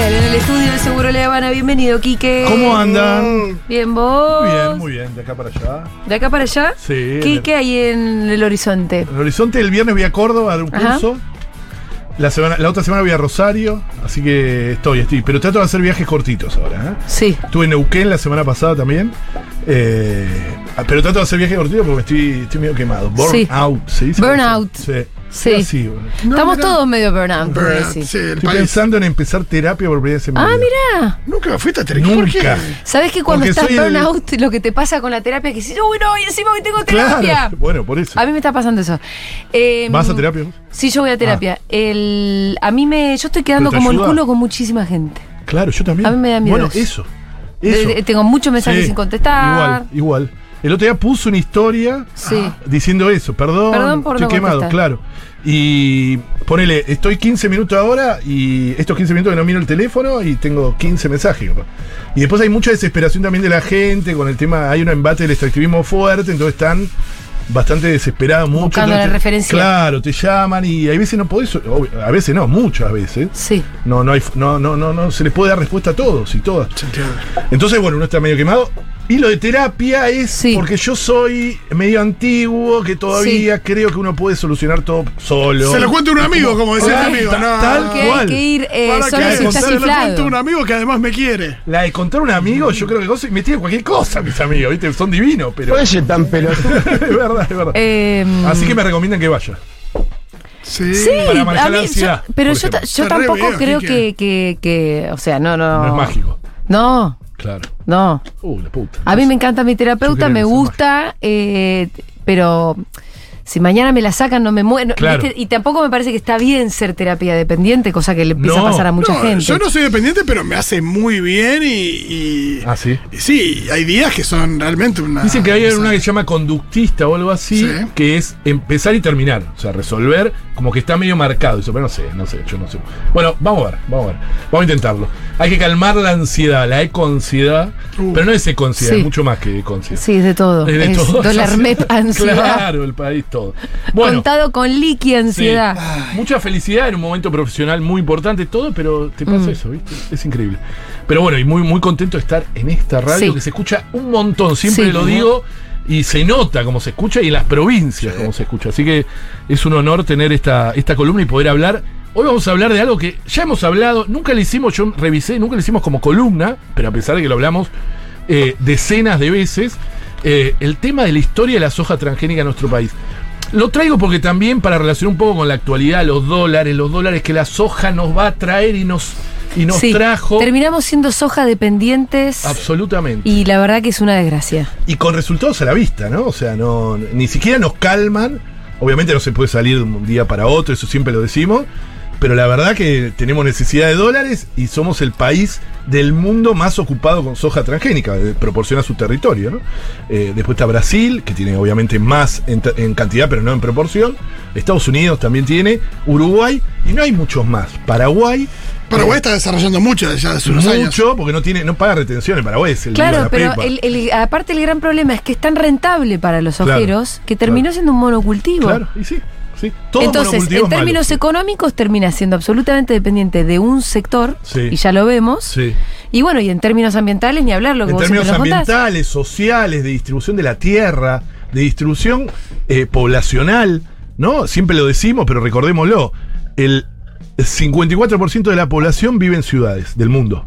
Quique en el estudio de Seguro La Habana. Bienvenido, Quique. ¿Cómo andan? Bien, vos. Muy bien, muy bien. De acá para allá. ¿De acá para allá? Sí. ¿Qué, qué hay en el horizonte? En el horizonte el viernes voy a Córdoba a dar un Ajá. curso. La, semana, la otra semana voy a Rosario. Así que estoy, estoy. Pero trato de hacer viajes cortitos ahora. ¿eh? Sí. Estuve en Neuquén la semana pasada también. Eh, pero trato de hacer viajes cortitos porque estoy, estoy medio quemado. Burn Sí. out, ¿se dice? Burnout. Sí. Sí. Así, bueno. Estamos mirá. todos medio burnout. Burnout, sí, Estoy país. pensando en empezar terapia por primera vez en mi Ah, mirá. Nunca fuiste a terapia. Nunca. ¿Sabes que cuando Porque estás soy el- burnout, lo que te pasa con la terapia es que dices, uy, no, y encima que tengo terapia? Claro. Bueno, por eso. A mí me está pasando eso. Eh, ¿Vas a terapia? Sí, yo voy a terapia. El, a mí me. Yo estoy quedando ¿Pero te como el culo con muchísima gente. Claro, yo también. A mí me da miedo Bueno, eso. Eh, tengo muchos mensajes Sí, sin contestar. Igual, igual. El otro día puso una historia Sí. diciendo eso. Perdón, Perdón por estoy no quemado, contestar. claro. Y ponele, estoy 15 minutos ahora y estos 15 minutos que no miro el teléfono y tengo 15 mensajes. Y después hay mucha desesperación también de la gente con el tema, hay un embate del extractivismo fuerte, entonces están bastante desesperados mucho. Buscando la te- referencia. Claro, te llaman y hay veces no podés, obvio, a veces no, muchas veces. Sí. No, no hay, no, no, no, no se les puede dar respuesta a todos y todas. Entonces, bueno, uno está medio quemado. Y lo de terapia es Sí. porque yo soy medio antiguo, que todavía creo que uno puede solucionar todo solo. Se lo cuento a un amigo, como decía el amigo. ta- No, tal. Que hay cual. que ir eh, ¿Para solo qué? si estás Se lo cuento a un amigo que además me quiere. La de contar a un amigo, yo creo que me tiene cualquier cosa, mis amigos, ¿viste? Son divinos, pero. Oye, tan pelotudo. es verdad, es verdad. Eh, Así que me recomiendan que vaya. Sí. Sí, para manejar a mí, la ansiedad, yo- pero yo, tampoco creo que, que, que, o sea, no, no. No es mágico. No, Claro. no. Uh, la puta. A mí me encanta mi terapeuta, me gusta, eh, pero si mañana me la sacan no me muero. Y tampoco me parece que está bien ser terapia dependiente, cosa que le empieza No, a pasar a mucha No, gente. Yo no soy dependiente, pero me hace muy bien y. y- Ah, sí. y sí, hay días que son realmente una. Dicen que hay una que se llama conductista o algo así, Sí. que es empezar y terminar. O sea, resolver como que está medio marcado. Eso, pero no sé, no sé, yo no sé. Bueno, vamos a ver, vamos a ver. Vamos a intentarlo. Hay que calmar la ansiedad, la econsiedad. Uh. Pero no es econsiedad, Sí. es mucho más que econsiedad. Sí, es de todo. Es de es todo. dólar MEP, ansiedad. Claro, el país todo. Bueno, Contado con liqui, ansiedad. Sí. Mucha felicidad en un momento profesional muy importante, todo, pero te pasa Mm. eso, ¿viste? Es increíble. Pero bueno, y muy, muy contento de estar en esta radio Sí. que se escucha un montón, siempre Sí. lo digo, y se nota cómo se escucha y en las provincias cómo se escucha. Así que es un honor tener esta, esta columna y poder hablar. Hoy vamos a hablar de algo que ya hemos hablado, nunca le hicimos, yo revisé, nunca le hicimos como columna, pero a pesar de que lo hablamos eh, decenas de veces, eh, el tema de la historia de la soja transgénica en nuestro país. Lo traigo porque también para relacionar un poco con la actualidad, los dólares, los dólares que la soja nos va a traer y nos, y nos Sí, trajo. Terminamos siendo soja dependientes. Absolutamente. Y la verdad que es una desgracia. Y con resultados a la vista, ¿no? O sea, no, ni siquiera nos calman. Obviamente no se puede salir de un día para otro, eso siempre lo decimos. Pero la verdad que tenemos necesidad de dólares y somos el país del mundo más ocupado con soja transgénica, eh, proporciona su territorio, ¿no? Eh, después está Brasil, que tiene obviamente más en, cantidad, pero no en proporción. Estados Unidos también tiene, Uruguay, y no hay muchos más. Paraguay. Paraguay está desarrollando mucho ya hace unos años. mucho, porque no tiene, no paga retenciones. Paraguay es el Claro, la pero el, el- aparte el gran problema es que es tan rentable para los Claro, ojeros que terminó claro. siendo un monocultivo. Claro, y sí, sí. Entonces, en malo, términos económicos termina siendo absolutamente dependiente de un sector, Sí. y ya lo vemos. Sí. Y bueno, y en términos ambientales ni hablar lo que en términos ambientales, sociales, de distribución de la tierra, de distribución eh, poblacional, ¿no? Siempre lo decimos, pero recordémoslo. El 54% de la población vive en ciudades del mundo.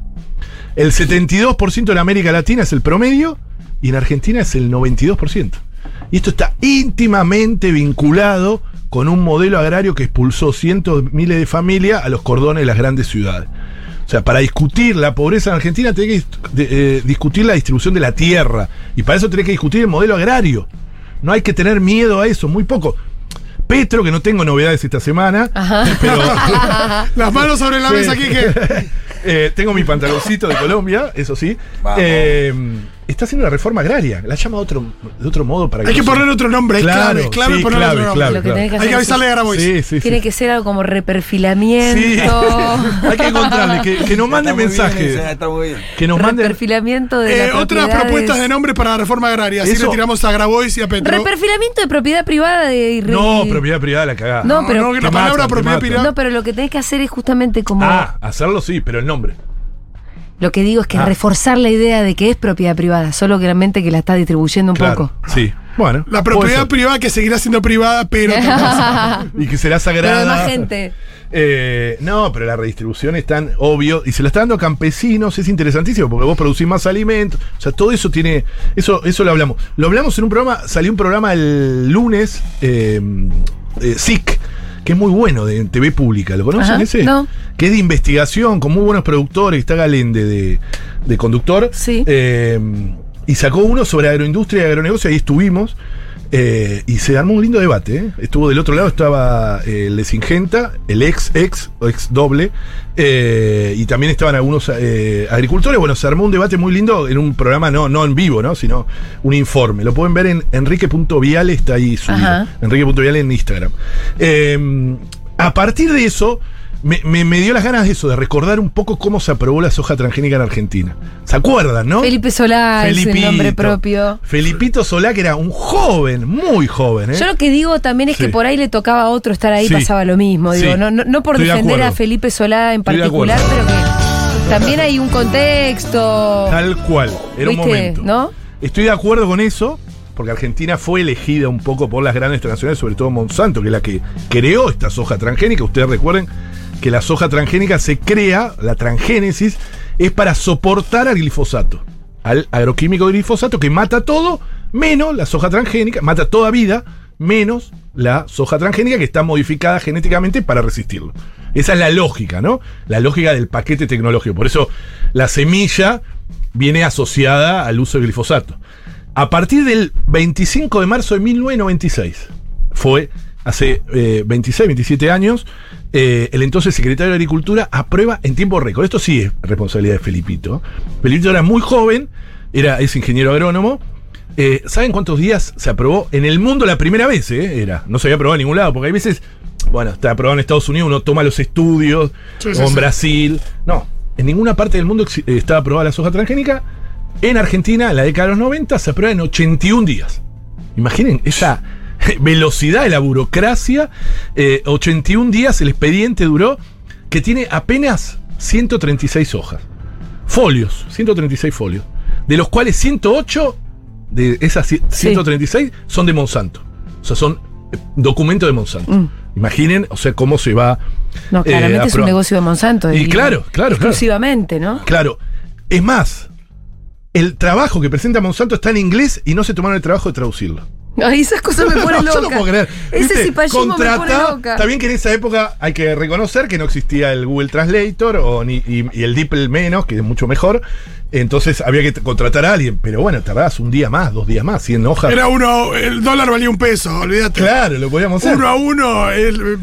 El 72% de la América Latina es el promedio y en Argentina es el 92%. Y esto está íntimamente vinculado con un modelo agrario que expulsó cientos de miles de familias a los cordones de las grandes ciudades. O sea, para discutir la pobreza en Argentina tenés que eh, discutir la distribución de la tierra. Y para eso tenés que discutir el modelo agrario. No hay que tener miedo a eso, muy poco. Petro, que no tengo novedades esta semana, Ajá. pero Las manos sobre la Sí. mesa aquí que. eh, tengo mi pantaloncito de Colombia, eso sí. Vamos. Eh, está haciendo una reforma agraria. La llama de otro, de otro modo para Hay que no se- poner otro nombre, es Claro, clave, es clave sí, poner otro nombre. clave. Lo que tenés que Hay que avisarle a Grabois. Sí, sí, Tiene sí. que ser algo como reperfilamiento. Sí. Hay que encontrarle, que, que nos mande mensajes. esa, Está muy bien. Que nos mande. Reperfilamiento de Eh, otras propuestas de nombre para la reforma agraria. Así Eso- le tiramos a Grabois y a Petro. Reperfilamiento de propiedad privada de No, propiedad privada la cagada. No, pero- no, que la palabra propiedad privada. No, pero lo que tenés que hacer es justamente como. Ah, hacerlo sí, pero el nombre. Lo que digo es que Ah. reforzar la idea de que es propiedad privada, solo que realmente que la está distribuyendo un Claro. poco. Sí. Bueno. La propiedad privada que seguirá siendo privada, pero. Y que será Pero sagrada. de más gente. Eh, no, pero la redistribución es tan obvio y se la está dando a campesinos, es interesantísimo porque vos producís más alimentos, o sea, todo eso tiene, eso, eso lo hablamos. Lo hablamos en un programa, salió un programa el lunes, eh, eh, SIC, que es muy bueno de TV pública, ¿lo conocen Ajá, ese? no. Que es de investigación, con muy buenos productores, está Galende de, de conductor. Sí. Eh, y sacó uno sobre agroindustria y agronegocio, ahí estuvimos. Eh, y se armó un lindo debate. ¿eh? Estuvo del otro lado, estaba eh, el de Singenta, el ex ex o ex doble, eh, y también estaban algunos agricultores. Bueno, se armó un debate muy lindo en un programa, no, no en vivo, ¿no? sino un informe. Lo pueden ver en enrique.viale, está ahí subido. Enrique.viale en Instagram. A partir de eso, me, me- me dio las ganas de eso, de recordar un poco cómo se aprobó la soja transgénica en Argentina. ¿Se acuerdan, no? Felipe Solá es el nombre propio. Felipito Solá, que era un joven, muy joven, ¿eh? Yo lo que digo también es Sí. que por ahí le tocaba a otro estar ahí, Sí. pasaba lo mismo. Digo, Sí. no, no, no por Estoy de defender a. Felipe Solá en particular, pero que también hay un contexto. Tal cual, era un momento. ¿No? Estoy de acuerdo con eso, porque Argentina fue elegida un poco por las grandes transnacionales, sobre todo Monsanto, que es la que creó esta soja transgénica. Ustedes recuerden que la soja transgénica se crea, la transgénesis, es para soportar al glifosato, al agroquímico glifosato que mata todo, menos la soja transgénica, mata toda vida, menos la soja transgénica que está modificada genéticamente para resistirlo. Esa es la lógica, ¿no? La lógica del paquete tecnológico. Por eso la semilla viene asociada al uso de glifosato. A partir del 25 de marzo de 1996, fue hace eh, 26, 27 años, eh, el entonces secretario de Agricultura aprueba en tiempo récord. Esto sí es responsabilidad de Felipito. Felipito era muy joven, era, es ingeniero agrónomo. Eh, ¿Saben cuántos días se aprobó en el mundo la primera vez? eh? Era, no se había aprobado en ningún lado, porque hay veces, bueno, está aprobado en Estados Unidos, uno toma los estudios, Sí, o sí, en sí. Brasil. No, en ninguna parte del mundo estaba aprobada la soja transgénica. En Argentina, en la década de los 90, se aprueba en 81 días. Imaginen esa velocidad de la burocracia. eh, 81 días el expediente duró, que tiene apenas 136 hojas. Folios, 136 folios. De los cuales 108 de esas ci- 136 son de Monsanto. O sea, son eh, documentos de Monsanto. Mm. Imaginen, o sea, cómo se va. No, eh, claramente es un negocio de Monsanto. Y claro, claro, claro. Exclusivamente, ¿no? Claro. Es más, el trabajo que presenta Monsanto está en inglés y no se tomaron el trabajo de traducirlo. Ay, esas cosas me ponen No, loca. yo no puedo creer. Ese ¿Viste? cipallismo me pone loca. Está bien que en esa época hay que reconocer que no existía el Google Translator o ni- y, y el DeepL menos, que es mucho mejor. Entonces había que contratar a alguien. Pero bueno, tardabas un día más, dos días más, 100 hojas. Era uno, el dólar valía un peso, olvídate. Claro, lo podíamos hacer. Uno a uno, el-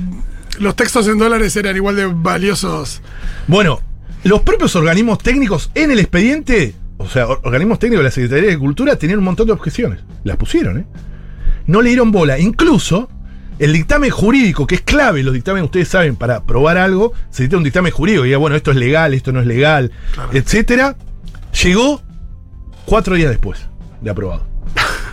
los textos en dólares eran igual de valiosos. Bueno, los propios organismos técnicos en el expediente, o sea, or- organismos técnicos de la Secretaría de Agricultura, tenían un montón de objeciones. Las pusieron, ¿eh? No le dieron bola. Incluso el dictamen jurídico, que es clave, los dictámenes, ustedes saben, para probar algo, se necesita un dictamen jurídico, diga, bueno, esto es legal, esto no es legal, etcétera. Llegó cuatro días después de aprobado.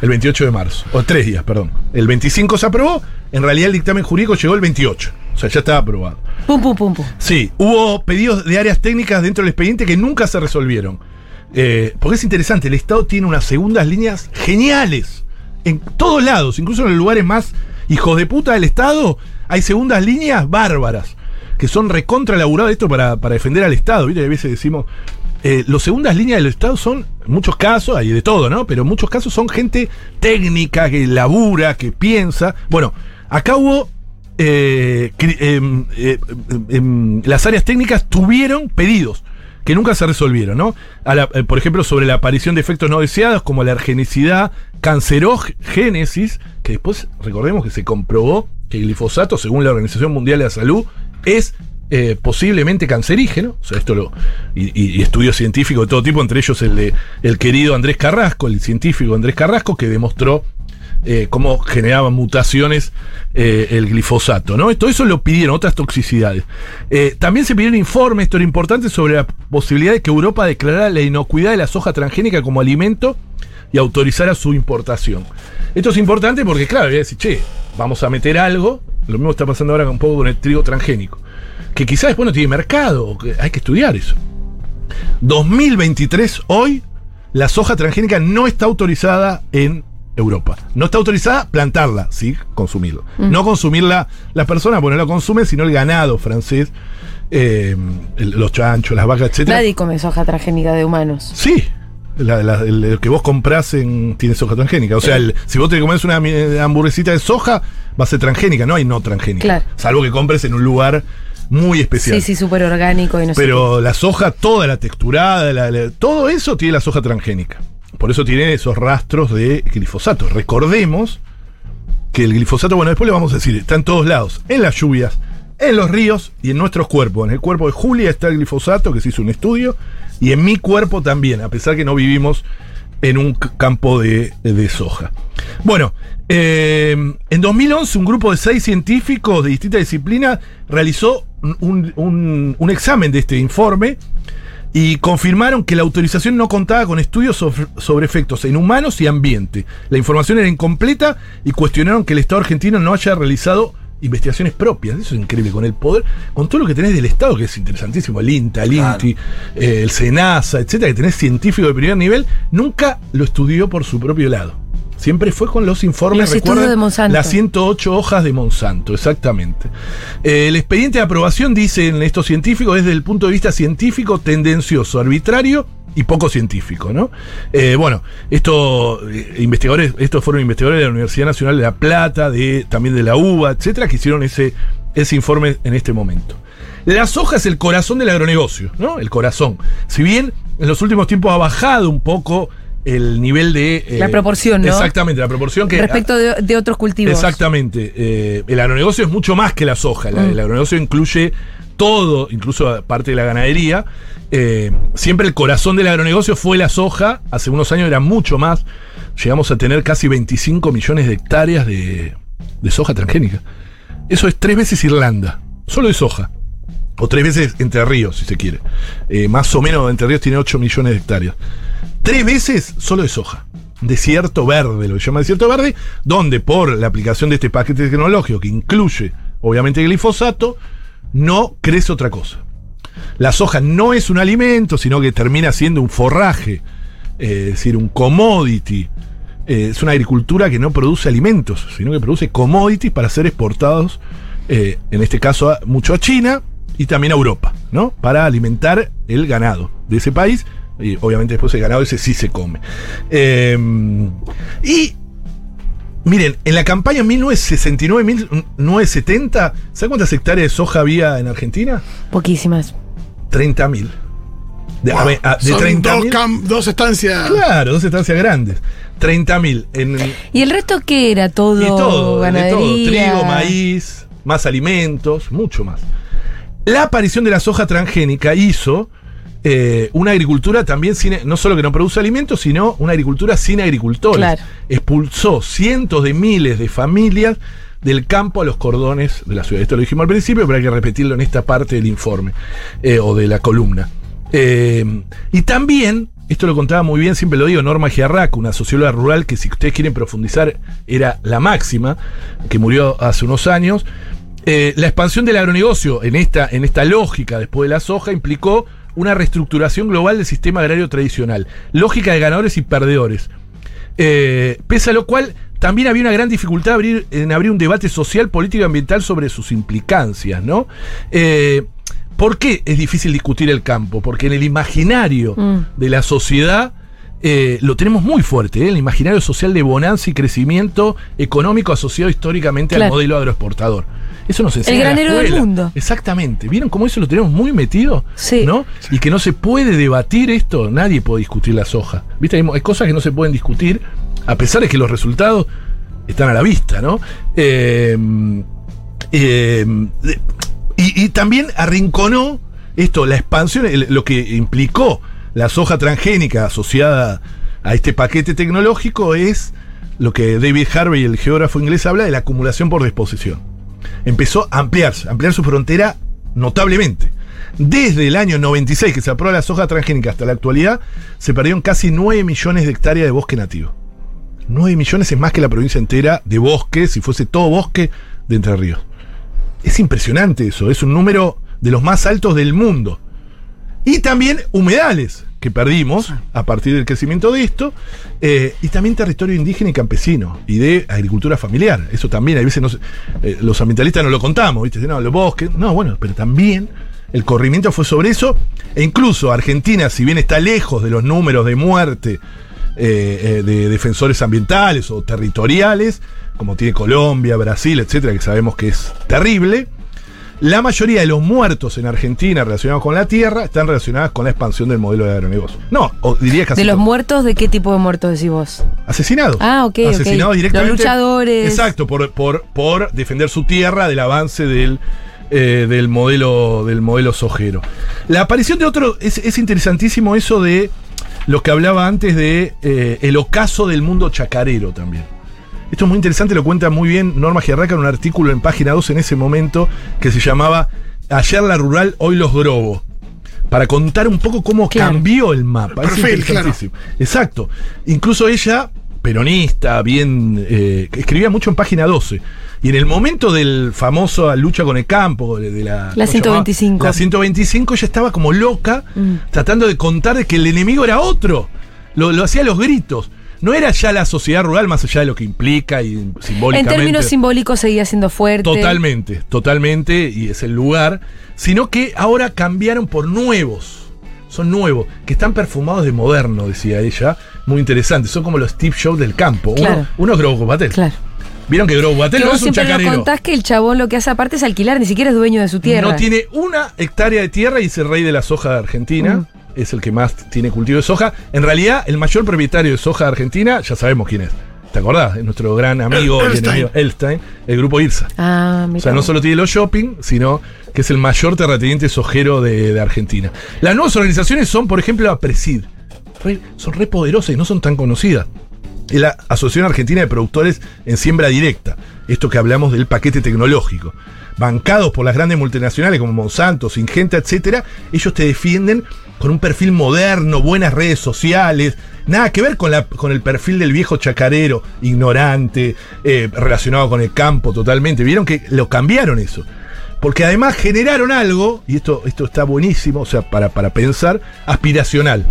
El 28 de marzo. O tres días, perdón. El 25 se aprobó, en realidad el dictamen jurídico llegó el 28. O sea, ya estaba aprobado. Pum, pum, pum, pum. Sí, hubo pedidos de áreas técnicas dentro del expediente que nunca se resolvieron. Eh, porque es interesante, el Estado tiene unas segundas líneas geniales. En todos lados, incluso en los lugares más hijos de puta del Estado, hay segundas líneas bárbaras. Que son recontra laburadas esto para, para defender al Estado. A veces decimos. Eh, los segundas líneas del Estado son, en muchos casos, hay de todo, ¿no? Pero en muchos casos son gente técnica, que labura, que piensa. Bueno, acá hubo eh, em, eh, em, em, las áreas técnicas tuvieron pedidos que nunca se resolvieron, ¿no? Eh, por ejemplo, sobre la aparición de efectos no deseados como la ergenicidad, cancerogénesis, que después recordemos que se comprobó que el glifosato, según la Organización Mundial de la Salud, es eh, posiblemente cancerígeno. O sea, esto lo. Y- y estudios científicos de todo tipo, entre ellos el de el querido Andrés Carrasco, el científico Andrés Carrasco, que demostró eh, cómo generaba mutaciones eh, el glifosato, ¿no? Todo eso lo pidieron, otras toxicidades. Eh, también se pidieron informes, esto era importante, sobre la posibilidad de que Europa declarara la inocuidad de la soja transgénica como alimento y autorizara su importación. Esto es importante porque, claro, voy a decir, che, vamos a meter algo, lo mismo está pasando ahora un poco con el trigo transgénico, que quizás después no tiene mercado, que hay que estudiar eso. 2023, hoy, la soja transgénica no está autorizada en Europa. No está autorizada plantarla, sí, consumirla. No consumirla las personas, porque no la consumen, sino el ganado francés, eh, el- los chanchos, las vacas, etc. Nadie come soja transgénica de humanos. Sí. La- la- el, el que vos comprás en, tiene soja transgénica. O sea, el- si vos te comes una mi- hamburguesita de soja, va a ser transgénica, no hay no transgénica. Claro. Salvo que compres en un lugar muy especial. Sí, sí, súper orgánico y no sé Pero la soja, toda la texturada, la- la- todo eso tiene la soja transgénica. Por eso tiene esos rastros de glifosato. Recordemos que el glifosato, bueno, después le vamos a decir, está en todos lados, en las lluvias, en los ríos y en nuestros cuerpos. En el cuerpo de Julia está el glifosato, que se hizo un estudio, y en mi cuerpo también, a pesar que no vivimos en un campo de, soja. Bueno, eh, en 2011 un grupo de seis científicos de distintas disciplinas realizó un examen de este informe y confirmaron que la autorización no contaba con estudios sobre, efectos en humanos y ambiente. La información era incompleta y cuestionaron que el Estado argentino no haya realizado investigaciones propias. Eso es increíble, con el poder, con todo lo que tenés del Estado, que es interesantísimo, el INTA, el INTI, eh, el SENASA, etcétera, que tenés científicos de primer nivel, nunca lo estudió por su propio lado. Siempre fue con los informes, Los de Monsanto. las 108 hojas de Monsanto, exactamente. Eh, el expediente de aprobación, dicen estos científicos, desde el punto de vista científico, tendencioso, arbitrario y poco científico, ¿no? Eh, bueno, estos investigadores, estos fueron investigadores de la Universidad Nacional de La Plata, de, también de la UBA, etcétera, que hicieron ese, ese informe en este momento. La soja es el corazón del agronegocio, ¿no? El corazón. Si bien en los últimos tiempos ha bajado un poco el nivel de... eh, La proporción, ¿no? Exactamente, la proporción que... Respecto de, de otros cultivos. Exactamente. Eh, el agronegocio es mucho más que la soja. La- Mm. El agronegocio incluye todo, incluso parte de la ganadería. Eh, siempre el corazón del agronegocio fue la soja. Hace unos años era mucho más. Llegamos a tener casi 25 millones de hectáreas de, de soja transgénica. Eso es tres veces Irlanda. Solo de soja. O tres veces Entre Ríos, si se quiere. Eh, más o menos Entre Ríos tiene 8 millones de hectáreas. Tres veces solo de soja. Desierto verde, lo que llama desierto verde, donde por la aplicación de este paquete tecnológico que incluye, obviamente, glifosato, no crece otra cosa. La soja no es un alimento, sino que termina siendo un forraje, eh, es decir, un commodity. Eh, es una agricultura que no produce alimentos, sino que produce commodities para ser exportados, eh, en este caso, a- mucho a China y también a Europa, ¿no? Para alimentar el ganado de ese país. Y obviamente después el ganado ese sí se come. Eh, y Miren, en la campaña 1969-1970, ¿saben cuántas hectáreas de soja había en Argentina? Poquísimas. 30.000. De, a ver, a- de Son 30.000. dos, cam- dos estancias. Claro, dos estancias grandes. 30.000. En, ¿Y el resto qué era? Todo, y todo, de ganadería. todo. Trigo, maíz, más alimentos, mucho más. La aparición de la soja transgénica hizo eh, una agricultura también sin, no solo que no produce alimentos, sino una agricultura sin agricultores. Claro. Expulsó cientos de miles de familias del campo a los cordones de la ciudad. Esto lo dijimos al principio, pero hay que repetirlo en esta parte del informe eh, o de la columna. Eh, y también, esto lo contaba muy bien, siempre lo digo, Norma Giarrac, una socióloga rural que si ustedes quieren profundizar era la máxima, que murió hace unos años. Eh, la expansión del agronegocio en esta, en esta lógica después de la soja implicó una reestructuración global del sistema agrario tradicional, lógica de ganadores y perdedores. Eh, pese a lo cual, también había una gran dificultad abrir- en abrir un debate social, político y ambiental sobre sus implicancias, ¿no? Eh, ¿Por qué es difícil discutir el campo? Porque en el imaginario Mm. de la sociedad eh, lo tenemos muy fuerte, ¿eh? el imaginario social de bonanza y crecimiento económico asociado históricamente al modelo agroexportador. Eso nos enseña El la granero del mundo. Exactamente. ¿Vieron cómo eso lo tenemos muy metido? Sí. ¿No? Y que no se puede debatir esto. Nadie puede discutir la soja. ¿Viste? Hay, cosas que no se pueden discutir, a pesar de que los resultados están a la vista, ¿no? Eh, eh, de- y, y también arrinconó esto, la expansión, el- lo que implicó la soja transgénica asociada a este paquete tecnológico es lo que David Harvey, el geógrafo inglés, habla de la acumulación por disposición. Empezó a ampliarse, a ampliar su frontera notablemente. Desde el año 96 que se aprobó la soja transgénica hasta la actualidad, se perdieron casi 9 millones de hectáreas de bosque nativo. 9 millones es más que la provincia entera de bosque, si fuese todo bosque de Entre Ríos. Es impresionante eso, es un número de los más altos del mundo. Y también humedales que perdimos a partir del crecimiento de esto, eh, y también territorio indígena y campesino, y de agricultura familiar. Eso también, a veces eh, los ambientalistas no lo contamos, ¿viste? No, los bosques, no, bueno, pero también el corrimiento fue sobre eso, e incluso Argentina, si bien está lejos de los números de muerte eh, de defensores ambientales o territoriales, como tiene Colombia, Brasil, etcétera, que sabemos que es terrible. La mayoría de los muertos en Argentina relacionados con la tierra están relacionadas con la expansión del modelo de agronegocio. No, o diría casi De los todo. muertos, ¿de qué tipo de muertos decís vos? asesinados. Ah, ok, ok. Asesinados directamente. Los luchadores. Exacto, por, por, por defender su tierra del avance del, eh, del modelo del modelo sojero. La aparición de otro es, es interesantísimo eso de lo que hablaba antes de eh, el ocaso del mundo chacarero también. Esto es muy interesante, lo cuenta muy bien Norma Giarraca en un artículo en página 2 en ese momento que se llamaba Ayer la rural, hoy los grobos. Para contar un poco cómo Claro. cambió el mapa. Perfil. Exacto. Incluso ella, peronista, bien. eh, escribía mucho en página 12. Y en el momento del famoso lucha con el campo, de, de la. ¿cómo se 125. llamaba? La 125, ella estaba como loca, Mm. tratando de contar de que el enemigo era otro. Lo, lo hacía a los gritos. No era ya la sociedad rural, más allá de lo que implica y En simbólicamente. términos simbólicos seguía siendo fuerte. Totalmente, totalmente, y es el lugar, sino que ahora cambiaron por nuevos. Son nuevos, que están perfumados de moderno, decía ella. Muy interesante, son como los Steve Shows del campo. Uno, Claro. uno es Grobo Batel. Claro. Vieron que Grobo Batel Que no es un chacarero. contás que el chabón lo que hace aparte es alquilar, ni siquiera es dueño de su tierra. No tiene una hectárea de tierra y es el rey de la soja de Argentina. Mm. Es el que más tiene cultivo de soja. En realidad, el mayor propietario de soja de Argentina, ya sabemos quién es. ¿Te acordás? Es nuestro gran amigo y Elstein. enemigo Elstein, el grupo IRSA. Ah, mira. O sea, no solo tiene los shopping, sino que es el mayor terrateniente sojero de, de Argentina. Las nuevas organizaciones son, por ejemplo, la Presid. Re- son re poderosas y no son tan conocidas. Es la Asociación Argentina de Productores en Siembra Directa. Esto que hablamos del paquete tecnológico. Bancados por las grandes multinacionales como Monsanto, Singenta, etcétera, ellos te defienden con un perfil moderno, buenas redes sociales, nada que ver con, la, con el perfil del viejo chacarero, ignorante, eh, relacionado con el campo totalmente. Vieron que lo cambiaron eso. Porque además generaron algo, y esto, esto está buenísimo, o sea, para, para pensar, aspiracional.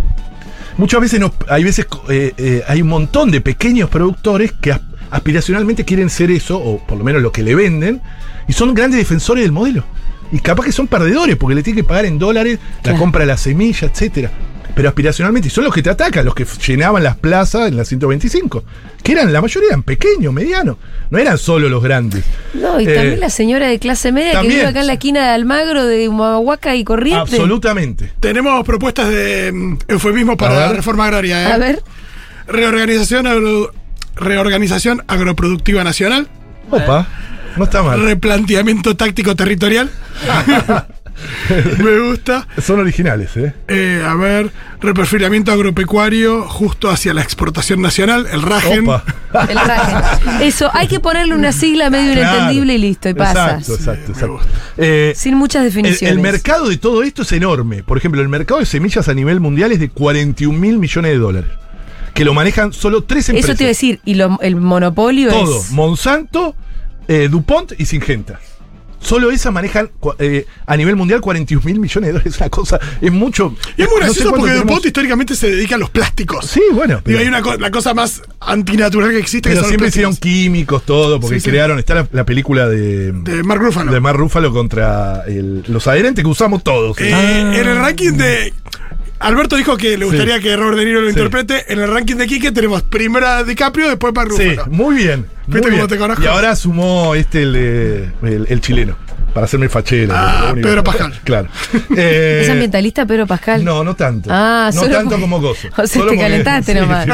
Muchas veces nos- hay veces eh, eh, hay un montón de pequeños productores que as- aspiracionalmente quieren ser eso, o por lo menos lo que le venden, y son grandes defensores del modelo. Y capaz que son perdedores, porque le tienen que pagar en dólares la compra de la semilla, etcétera. Pero aspiracionalmente, y son los que te atacan, los que llenaban las plazas en la 125. Que eran, la mayoría eran pequeños, medianos. No eran solo los grandes. No, y Eh, también la señora de clase media también. que vive acá en la esquina de Almagro, de Humahuaca y Corrientes. Absolutamente. Tenemos propuestas de mm, eufemismo para la reforma agraria. ¿eh? A ver. Reorganización, agro- reorganización agroproductiva nacional. Opa, no está mal. Replanteamiento táctico territorial. Me gusta. Son originales, ¿eh? Eh, a ver, reperfilamiento agropecuario justo hacia la exportación nacional, el RAGEN. Opa. El raje. Eso, hay que ponerle una sigla medio Claro. inentendible y listo, y pasa. Exacto, exacto, exacto. Eh, Sin muchas definiciones. el mercado de todo esto es enorme. Por ejemplo, el mercado de semillas a nivel mundial es de 41 mil millones de dólares. Que lo manejan solo tres empresas. Eso te iba a decir, y lo- el monopolio Todo. es. Monsanto, eh, DuPont y Syngenta. Solo esas manejan eh, a nivel mundial 41 mil millones de dólares. Es una cosa, es mucho. Y es muy No sé gracioso porque tenemos- DuPont históricamente se dedica a los plásticos. Sí, bueno. Digo, pero- hay una co- la cosa más antinatural que existe que Pero son siempre hicieron químicos, todo, porque Sí, sí. crearon. Está la, la película de. De Mark Ruffalo. de Mar Rúfalo contra el- los adherentes que usamos todos. Eh, En el ranking de Alberto dijo que le Sí. gustaría que Robert De Niro lo Sí. interprete. En el ranking de Quique tenemos primero a DiCaprio, después para Sí, muy bien. muy ¿Viste cómo bien. te conozco? Y ahora sumó este el, el, el chileno. Para hacerme fachero. Ah. Pedro Pascal. Claro. Eh, ¿Es ambientalista Pedro Pascal? No, no tanto. Ah, no solo tanto porque- como Gozo. o sea, Solo te calentaste nomás.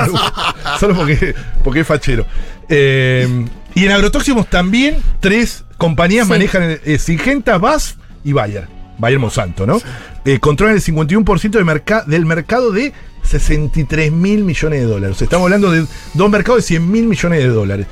solo porque, porque es fachero. Eh, y en agrotóximos también tres compañías Sí. manejan eh, Singenta, BASF y Bayer. Bayer Monsanto, ¿no? Eh, controlan el 51% de del mercado de 63 mil millones de dólares. Estamos hablando de dos mercados de 100 mil millones de dólares.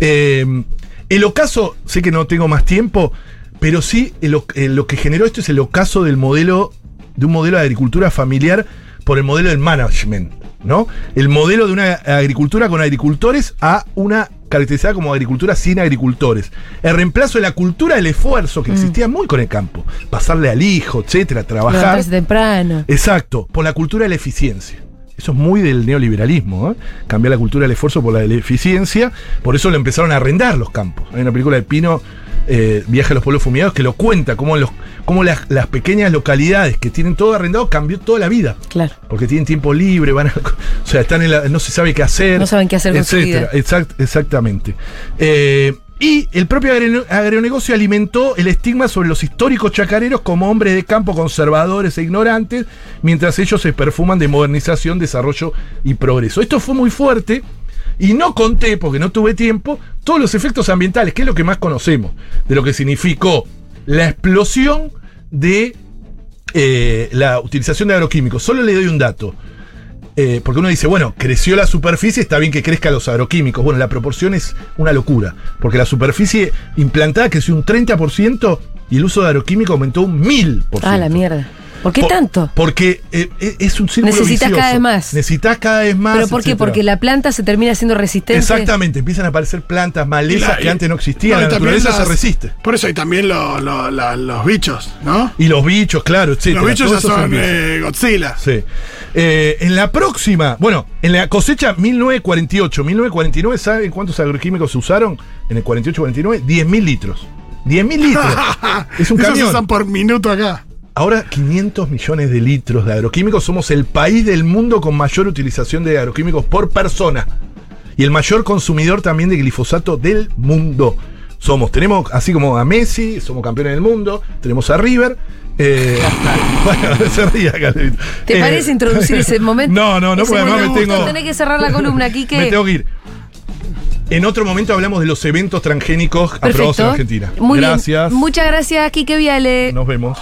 Eh, el ocaso, sé que no tengo más tiempo, pero sí eh, lo que generó esto es el ocaso del modelo, de un modelo de agricultura familiar por el modelo del management, ¿no? El modelo de una agricultura con agricultores a una caracterizada como agricultura sin agricultores. El reemplazo de la cultura del esfuerzo que existía muy con el campo. Pasarle al hijo, etcétera, trabajar. Levantarse temprano. Exacto, por la cultura de la eficiencia. Eso es muy del neoliberalismo, ¿eh? cambiar la cultura del esfuerzo por la de la eficiencia. Por eso lo empezaron a arrendar los campos. Hay una película de Pino, eh, Viaje a los pueblos fumigados, que lo cuenta, cómo, los, cómo las, las pequeñas localidades que tienen todo arrendado cambió toda la vida. Claro. Porque tienen tiempo libre, van a, o sea, están en la- no se sabe qué hacer. No saben qué hacer con su etcétera. vida. Exact- exactamente. Eh, y el propio agronegocio alimentó el estigma sobre los históricos chacareros como hombres de campo conservadores e ignorantes, mientras ellos se perfuman de modernización, desarrollo y progreso. Esto fue muy fuerte. Y no conté, porque no tuve tiempo, todos los efectos ambientales, que es lo que más conocemos, de lo que significó la explosión de eh, la utilización de agroquímicos. Solo le doy un dato. Eh, porque uno dice, bueno, creció la superficie, está bien que crezcan los agroquímicos. Bueno, la proporción es una locura. Porque la superficie implantada creció un 30% y el uso de agroquímicos aumentó un 1000%. Ah, la mierda. ¿Por qué Por- tanto? Porque eh, eh, es un círculo Necesitas vicioso. cada vez más. Necesitas cada vez más. ¿Pero por qué? etcétera. Porque la planta se termina siendo resistente. Exactamente, empiezan a aparecer plantas, malezas la- que antes no existían. No, la naturaleza las- se resiste. Por eso, y también lo- lo- la- los bichos, ¿no? Y los bichos, claro, etcétera. Los bichos ya son eh, Godzilla. Sí. Eh, en la próxima, bueno, en la cosecha 1948, 1949, ¿saben cuántos agroquímicos se usaron en el 48-49? 10.000 litros. 10.000 litros. es un Esos camión. usan por minuto acá. Ahora 500 millones de litros de agroquímicos. Somos el país del mundo con mayor utilización de agroquímicos por persona. Y el mayor consumidor también de glifosato del mundo. Somos, tenemos así como a Messi, somos campeones del mundo, tenemos a River. eh, bueno, se ríe acá. ¿Te Eh, parece introducir ese momento? No, no, no, porque además me tengo. Tenés que cerrar la columna, Quique. Me tengo que ir. En otro momento hablamos de los eventos transgénicos aprobados en Perfecto. Argentina. Muy gracias. bien. Muchas gracias, Quique Viale. Nos vemos.